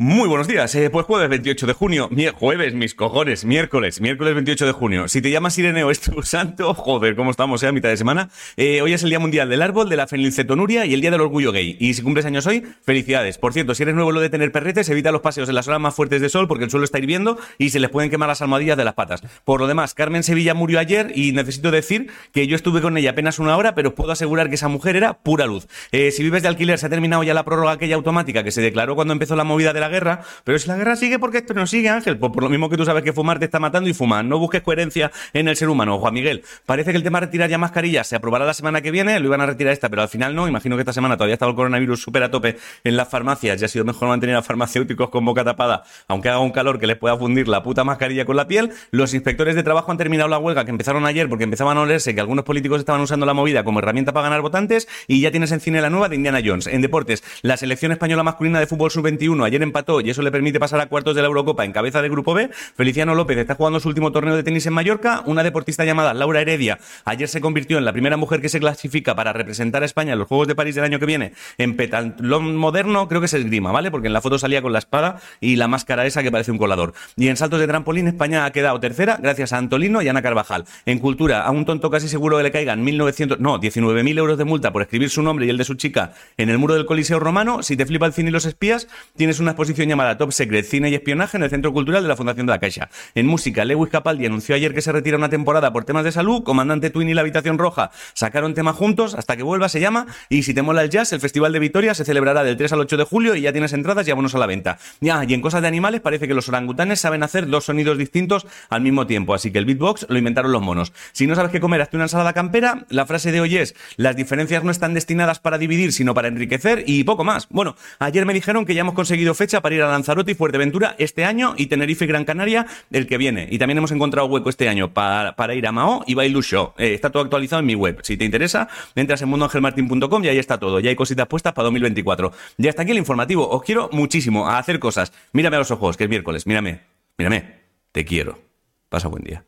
Muy buenos días, eh, pues jueves 28 de junio, jueves, mis cojones, miércoles, miércoles 28 de junio. Si te llamas Ireneo es tu santo, joder, ¿cómo estamos, eh, a mitad de semana? Eh, hoy es el Día Mundial del Árbol, de la Fenilcetonuria y el Día del Orgullo Gay. Y si cumples años hoy, felicidades. Por cierto, si eres nuevo lo de tener perretes, evita los paseos en las horas más fuertes de sol porque el suelo está hirviendo y se les pueden quemar las almohadillas de las patas. Por lo demás, Carmen Sevilla murió ayer y necesito decir que yo estuve con ella apenas una hora, pero puedo asegurar que esa mujer era pura luz. Eh, si vives de alquiler, se ha terminado ya la prórroga aquella automática que se declaró cuando empezó la movida de la guerra, pero la guerra sigue porque esto no sigue, Ángel. Pues por lo mismo que tú sabes que fumar te está matando y fumar. No busques coherencia en el ser humano. Juan Miguel, parece que el tema de retirar ya mascarillas se aprobará la semana que viene. Lo iban a retirar esta, pero al final no. Imagino que esta semana todavía estaba el coronavirus súper a tope en las farmacias. Ya ha sido mejor mantener a farmacéuticos con boca tapada, aunque haga un calor que les pueda fundir la puta mascarilla con la piel. Los inspectores de trabajo han terminado la huelga que empezaron ayer porque empezaban a olerse que algunos políticos estaban usando la movida como herramienta para ganar votantes y ya tienes en cine la nueva de Indiana Jones. En deportes, la selección española masculina de fútbol sub-21 ayer y eso le permite pasar a cuartos de la Eurocopa en cabeza de grupo B. Feliciano López está jugando su último torneo de tenis en Mallorca. Una deportista llamada Laura Heredia ayer se convirtió en la primera mujer que se clasifica para representar a España en los Juegos de París del año que viene en petatlón moderno, creo que es esgrima, ¿vale? Porque en la foto salía con la espada y la máscara esa que parece un colador. Y en saltos de trampolín España ha quedado tercera gracias a Antolino y Ana Carvajal. En cultura, a un tonto casi seguro que le caigan 1.900, no, 19.000 euros de multa por escribir su nombre y el de su chica en el muro del Coliseo Romano. Si te flipa el cine y los espías, tienes una exposición llamada Top Secret Cine y Espionaje en el Centro Cultural de la Fundación de la Caixa. En música, Lewis Capaldi anunció ayer que se retira una temporada por temas de salud. Comandante Twin y la Habitación Roja sacaron tema juntos hasta que vuelva, se llama. Y si te mola el jazz, el Festival de Vitoria se celebrará del 3 al 8 de julio y ya tienes entradas y abonos a la venta. Ya, y en cosas de animales parece que los orangutanes saben hacer dos sonidos distintos al mismo tiempo, así que el beatbox lo inventaron los monos. Si no sabes qué comer, hazte una ensalada campera. La frase de hoy es, las diferencias no están destinadas para dividir, sino para enriquecer y poco más. Bueno, ayer me dijeron que ya hemos conseguido fecha para ir a Lanzarote y Fuerteventura este año y Tenerife y Gran Canaria el que viene. Y también hemos encontrado hueco este año para, para ir a Mao y Bailu Show. Eh, está todo actualizado en mi web. Si te interesa, entras en mundoangelmartin.com y ahí está todo. Ya hay cositas puestas para 2024. Ya está aquí el informativo. Os quiero muchísimo a hacer cosas. Mírame a los ojos, que es miércoles. Mírame. Mírame. Te quiero. Pasa buen día.